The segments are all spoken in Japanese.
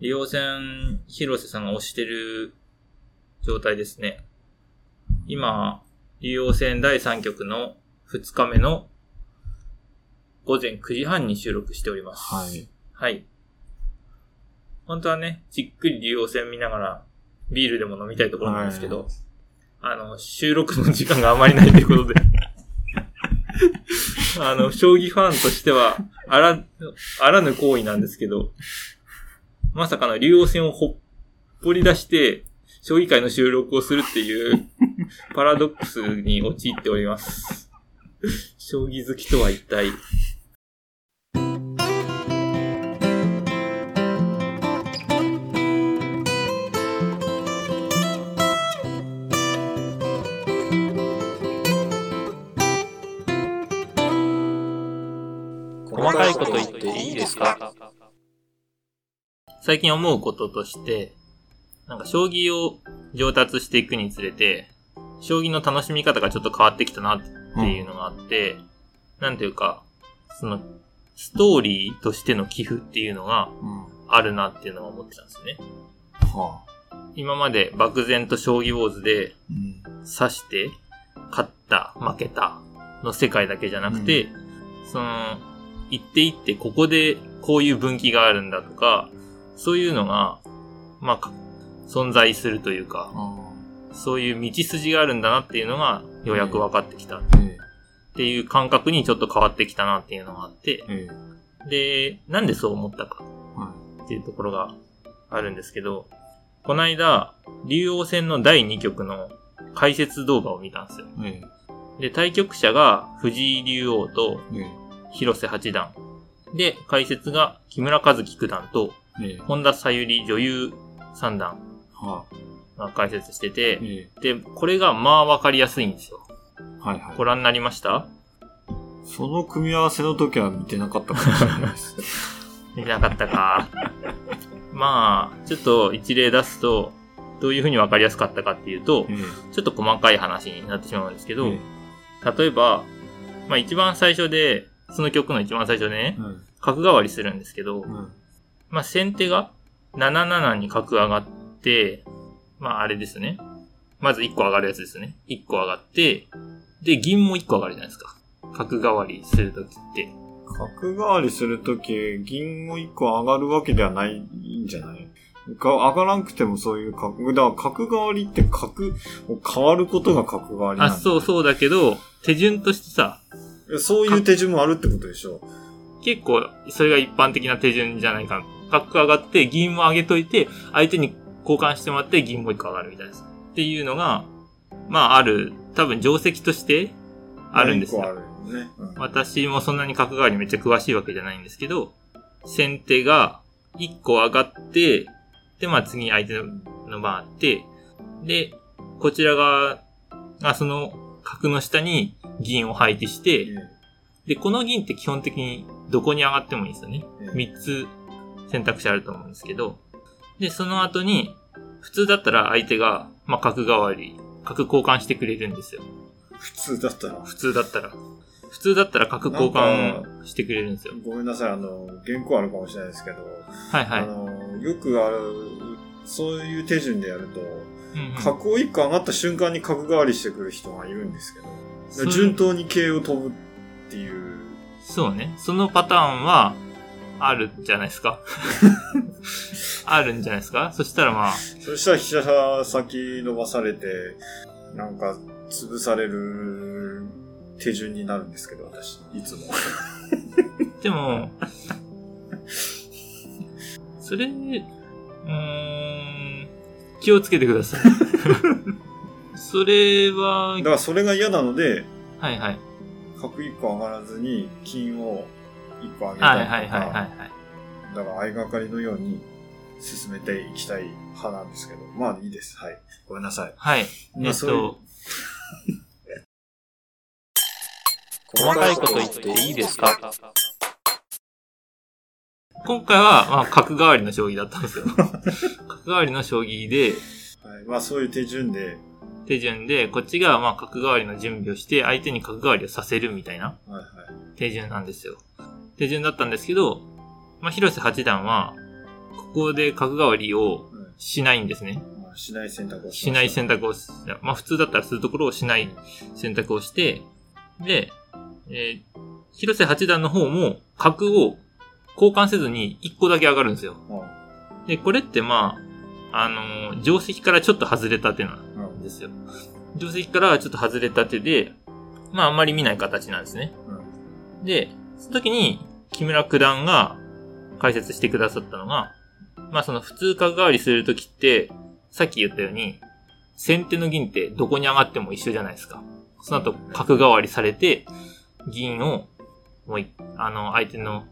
竜王戦、広瀬さんが押してる状態ですね。今、竜王戦第3局の2日目の午前9時半に収録しております。はい。はい。本当はね、じっくり竜王戦見ながらビールでも飲みたいところなんですけど、はいあの、収録の時間があまりないということで、あの、将棋ファンとしては、あら、あらぬ行為なんですけど、まさかの竜王戦をほっぽり出して、将棋界の収録をするっていう、パラドックスに陥っております。将棋好きとは一体、細かいこと言っていいですか？最近思うこととして、なんか将棋を上達していくにつれて、将棋の楽しみ方がちょっと変わってきたなっていうのがあって、なんていうか、その、ストーリーとしての寄付っていうのがうん。あるなっていうのは思ってたんですね。はあ。今まで漠然と将棋ウォーズでうん。指して、勝った、負けたの世界だけじゃなくて、その、行って行ってここでこういう分岐があるんだとか、そういうのが、まあか、存在するというか、あそういう道筋があるんだなっていうのがようやく分かってきたっていう感覚にちょっと変わってきたなっていうのがあって。で、なんでそう思ったかはっていうところがあるんですけど、この間、竜王戦の第2局の解説動画を見たんですよ。で、対局者が藤井竜王とえ。え広瀬八段。で、解説が木村和樹九段とえ。ええ。本田さゆり女優三段はあ。が解説してて、えで、これがまあわかりやすいんですよ。え。はいはい。ご覧になりました？その組み合わせの時は見てなかったかもしれないです。見てなかったか。まあ、ちょっと一例出すと、どういうふうにわかりやすかったかっていうとえ、え。ちょっと細かい話になってしまうんですけど、え例えば、まあ一番最初で、その曲の一番最初でねえ。、うん。角換わりするんですけど、うん。まあ先手が77に角上がって、まああれですね。まず1個上がるやつですね。1個上がって、で、銀も1個上がるじゃないですか。角換わりするときって。角換わりするとき、銀も一個上がるわけではないんじゃないか上がらんくてもそういう角、だから角換わりって角を変わることが角換わりなんあ、そうそうだけど、手順としてさ、う。そういう手順もあるってことでしょ結構、それが一般的な手順じゃないか。角上がって、銀も上げといて、相手に交換してもらって、銀も一個上がるみたいです。っていうのが、まあある、多分定石としてあるんですよ。ね。うん私もそんなに角換わりめっちゃ詳しいわけじゃないんですけど、先手が1個上がって、で、まあ次相手の番あって、で、こちら側がその角の下に銀を配置して、えで、この銀って基本的にどこに上がってもいいんですよね。え3つ選択肢あると思うんですけど、で、その後に、普通だったら相手が、まあ角換わり、角交換してくれるんですよ。普通だったら。普通だったら。普通だったら角交換してくれるんですよ。ごめんなさい、あの、原稿あるかもしれないですけど、はいはい。あの、よくある、そういう手順でやると、うんうん角を一個上がった瞬間に角換わりしてくる人がいるんですけど、順当に桂を飛ぶっていう、そうね。そのパターンは、あるんじゃないですか。あるんじゃないですか？そしたらまあ、そしたら飛車先伸ばされて、なんか潰される手順になるんですけど、私、いつも。でも、それ、うーん、気をつけてください。それはだ、からそれが嫌なので、はいはい。角一個上がらずに金を一個上げたりとか、はいはいはいはいはい。だから相掛かりのように進めていきたい派なんですけど、まあいいです。はい。ごめんなさい。はい。えっと、細かいこと言っていいですか？今回は、まあ、角換わりの将棋だったんですよ。角換わりの将棋で、はい、まあそういう手順で、手順で、こっちが、まあ、角換わりの準備をして、相手に角換わりをさせるみたいなはいはい。手順なんですよ。手順だったんですけど、まあ、広瀬八段は、ここで角換わりをうんしないんですね。まあしない選択をしない選択。択をし、まあ普通だったらするところをしない選択をして、で、えー広瀬八段の方も角を交換せずに1個だけ上がるんですよ。うんで、これってまあ、あのー定石からちょっと外れた手なんうんですよ。定石からちょっと外れた手で、まああんまり見ない形なんですね。うんで、その時に木村九段が解説してくださったのが、まあその普通角換わりするときって、さっき言ったように、先手の銀ってどこに上がっても一緒じゃないですか。その後角換わりされて、銀を、もう、あの、相手の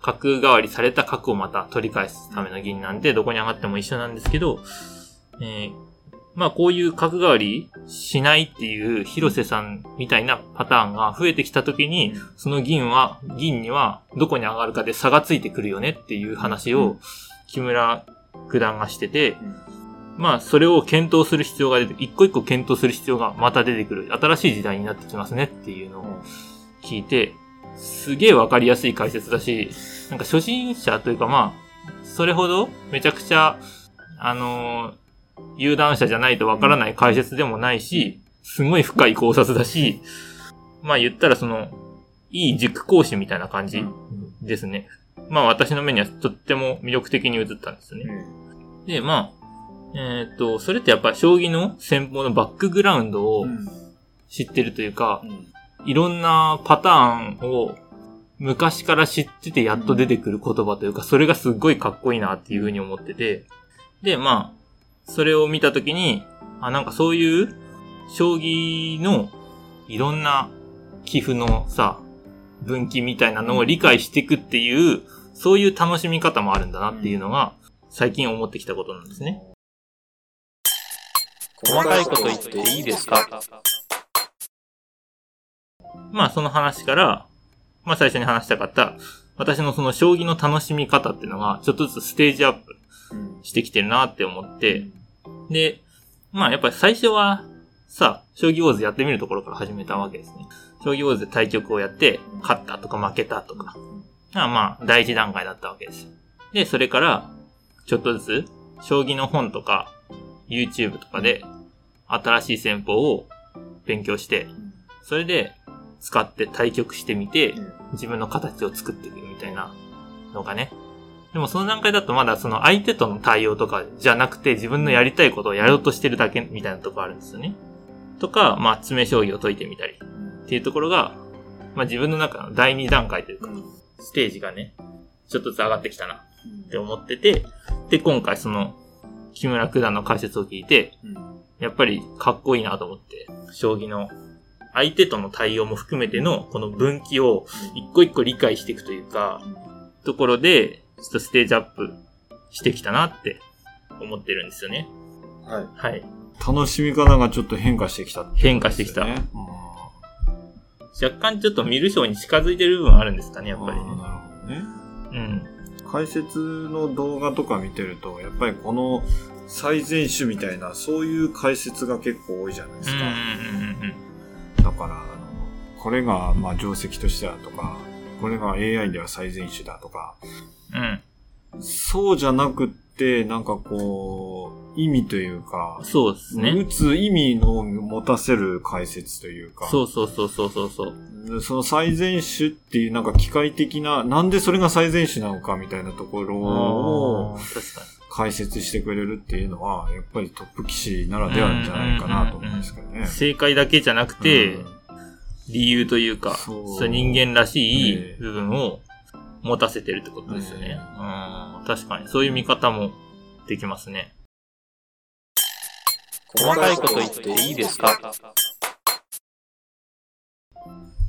角換わりされた角をまた取り返すための銀なんで、どこに上がっても一緒なんですけど、えーまあこういう角換わりしないっていう広瀬さんみたいなパターンが増えてきたときに、その銀は、銀にはどこに上がるかで差がついてくるよねっていう話を木村九段がしてて、まあそれを検討する必要が出て、一個一個検討する必要がまた出てくる。新しい時代になってきますねっていうのを聞いて、すげえわかりやすい解説だし、なんか初心者というかまあ、それほどめちゃくちゃ、あのー有段者じゃないとわからない解説でもないし、すごい深い考察だし、まあ言ったらその、いい塾講師みたいな感じですね。まあ私の目にはとっても魅力的に映ったんですよね。で、まあ、えーっと、それってやっぱ将棋の戦法のバックグラウンドをうん。知ってるというかう、ん。いろんなパターンを昔から知っててやっと出てくる言葉というか、それがすっごいかっこいいなっていうふうに思ってて、で、まあ、それを見たときに、あ、なんかそういう、将棋のいろんな寄付のさ、分岐みたいなのを理解していくっていう、そういう楽しみ方もあるんだなっていうのが、最近思ってきたことなんですね。細かいこと言っていいですか？まあその話から、まあ最初に話したかった、私のその将棋の楽しみ方っていうのが、ちょっとずつステージアップうんしてきてるなって思って、で、まあやっぱり最初は、さ、将棋ウォーズやってみるところから始めたわけですね。将棋ウォーズで対局をやって、勝ったとか負けたとか、まあまあ第一段階だったわけですよ。で、それから、ちょっとずつ、将棋の本とか、YouTube とかで、新しい戦法を勉強して、それで使って対局してみて、自分の形を作っていくみたいなのがね。でもその段階だとまだその相手との対応とかじゃなくて自分のやりたいことをやろうとしてるだけみたいなとこあるんですよね。とか、まあ詰め将棋を解いてみたり。っていうところが、まあ自分の中の第二段階というか、ステージがね、ちょっとずつ上がってきたなって思ってて、で、今回その、木村九段の解説を聞いて、やっぱりかっこいいなと思って、将棋の相手との対応も含めてのこの分岐を一個一個理解していくというか、ところで、ちょっとステージアップしてきたなって思ってるんですよね。はい。はい。楽しみ方がちょっと変化してきたね変化してきたうん若干ちょっと見る将に近づいてる部分あるんですかね、やっぱりね。なるほどね。うん。解説の動画とか見てると、やっぱりこの最善手みたいな、そういう解説が結構多いじゃないでうんうんすか。うんだから、あのこれが、まあ、定石としてはとか、これが AI では最善手だとか、うん。そうじゃなくって、なんかこう、意味というかうん。、そうですね。打つ意味の持たせる解説というか、そうそうそうそうそうそう。その最善手っていうなんか機械的な、なんでそれが最善手なのかみたいなところをあー確かに。解説してくれるっていうのは、やっぱりトップ棋士ならではじゃないかなと思うんですけどね。正解だけじゃなくて、うん理由というか、そう。人間らしいええ部分を持たせてるってことですよね。ええ。うん。確かに、そういう見方もできますね。細かいこと言っていいですか？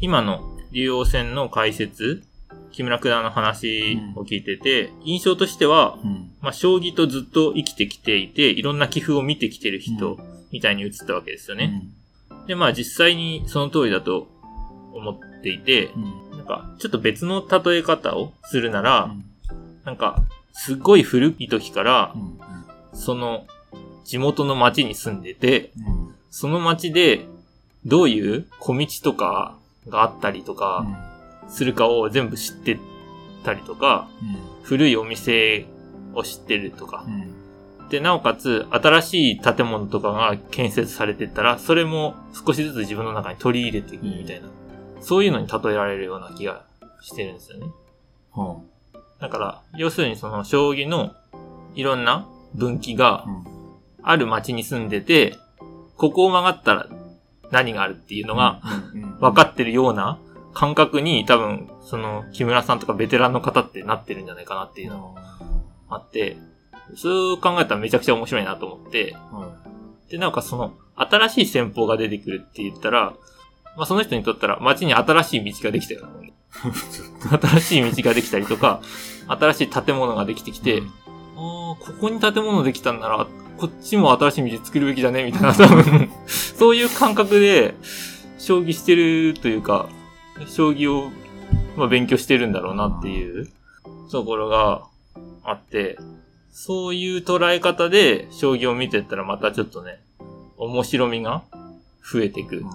今の竜王戦の解説、木村九段の話を聞いてて、印象としては、うん。まあ、将棋とずっと生きてきていて、いろんな棋譜を見てきてるう人みたいに映ったわけですよね。うんで、まあ実際にその通りだと思っていて、うん。なんかちょっと別の例え方をするなら、なんかすっごい古い時からう、ん。その地元の町に住んでて、うん。その町でどういう小道とかがあったりとかするかを全部知ってたりとか、古いお店を知ってるとかう。ん。で、なおかつ、新しい建物とかが建設されてったら、それも少しずつ自分の中に取り入れていくみたいな。そういうのに例えられるような気がしてるんですよね。はだから、要するにその将棋のいろんな分岐があ。る町に住んでて、ここを曲がったら何があるっていうのが分かってるような感覚に多分、その木村さんとかベテランの方ってなってるんじゃないかなっていうのがあって、そう考えたらめちゃくちゃ面白いなと思って、はで、なんかその、新しい戦法が出てくるって言ったら、まあその人にとったら街に新しい道ができたよ。新しい道ができたりとか、新しい建物ができてきて、ああ、ここに建物できたんなら、こっちも新しい道作るべきだね、みたいな、多分、そういう感覚で、将棋してるというか、将棋を、まあ、勉強してるんだろうなっていうところがあって、そういう捉え方で将棋を見てったらまたちょっとね、面白みが増えていくん。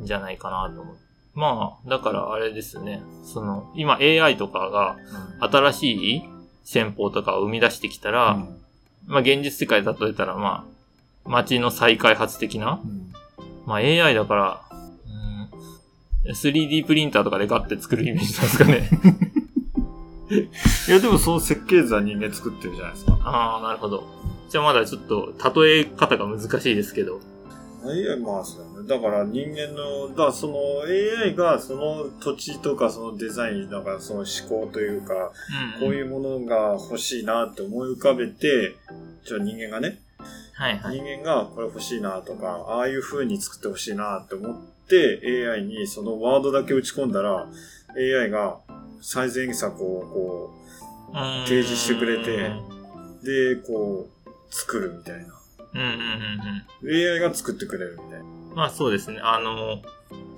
じゃないかなと思う。まあ、だからあれですね、その、今 AI とかが新しい戦法とかを生み出してきたら、まあ現実世界で例えたらまあ、街の再開発的な、まあ AI だから、うん、3D プリンターとかでガッて作るイメージなんですかね。いや、でもその設計図は人間作ってるじゃないですか。ああ、なるほど。じゃあまだちょっと、例え方が難しいですけど。いや、まあそうだね。だから人間の、だからその AI がその土地とかそのデザイン、だからその思考というか、こういうものが欲しいなって思い浮かべて、じゃあ人間がね、はいはい。人間がこれ欲しいなとか、ああいう風に作って欲しいなって思って、AI にそのワードだけ打ち込んだら、AI が最善策をこ提示してくれてう、で、こう、作るみたいな。うんうんうんうん。AI が作ってくれるみたいな。まあそうですね。あの、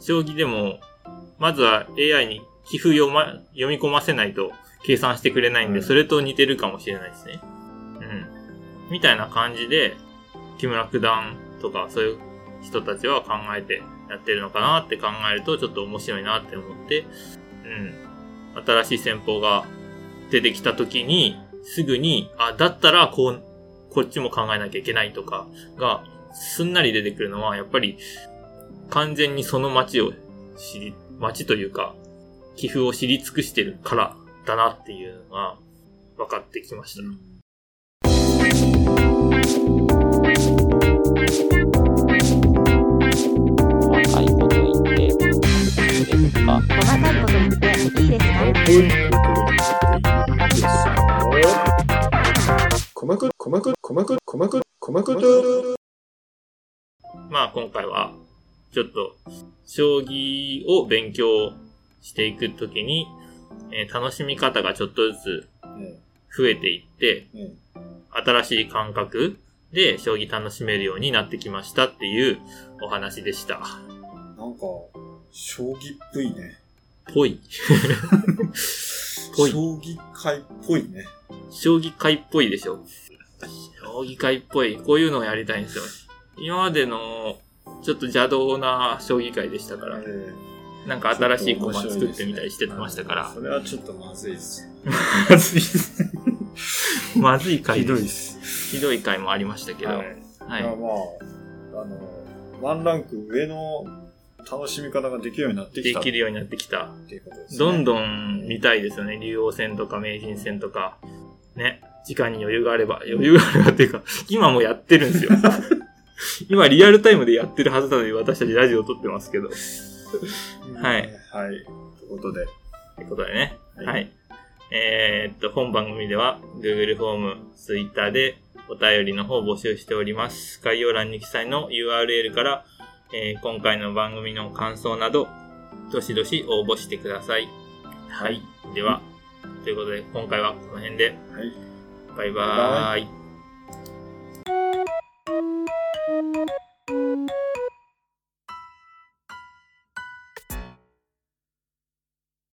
将棋でも、まずは AI に寄付読ま、読み込ませないと計算してくれないんで、うんそれと似てるかもしれないですね。うん。みたいな感じで、木村九段とかそういう人たちは考えてやってるのかなって考えるとちょっと面白いなって思って、うん。新しい戦法が出てきた時に、すぐに、あ、だったらこう、こっちも考えなきゃいけないとかが、すんなり出てくるのは、やっぱり、完全にその街を知り、街というか、寄付を知り尽くしてるからだなっていうのが分かってきました。今回は、ちょっと、将棋を勉強していくときに、えー楽しみ方がちょっとずつ増えていって、うん新しい感覚で将棋楽しめるようになってきましたっていうお話でした。なんか、将棋っぽいね。ぽい。ぽい将棋界っぽいね。将棋界っぽいでしょ。将棋界っぽい。こういうのをやりたいんですよ。今までの、ちょっと邪道な将棋界でしたから、えなんか新しい駒作ってみたりしてましたからそ。れはちょっとまずいです。まずいっす。まずい回ひどいで。ですす。ひどい回もありましたけど。ははいい。いやまあ、あの、ワンランク上の楽しみ方ができるようになってきた。できるようになってきた。っていうことですね。どんどん見たいですよね。竜王戦とか名人戦とか。ね。時間に余裕があれば、余裕があればっていうか、今もやってるんですよ。今リアルタイムでやってるはずなのに私たちラジオを撮ってますけど。はい。はい。ということで。ということでね。はいはい。えーっと、本番組では Google フォーム、Twitter でお便りの方を募集しております。概要欄に記載の URL から、えー今回の番組の感想など、どしどし応募してください。はい。では、ということで、今回はこの辺で、はい。バイバーイ。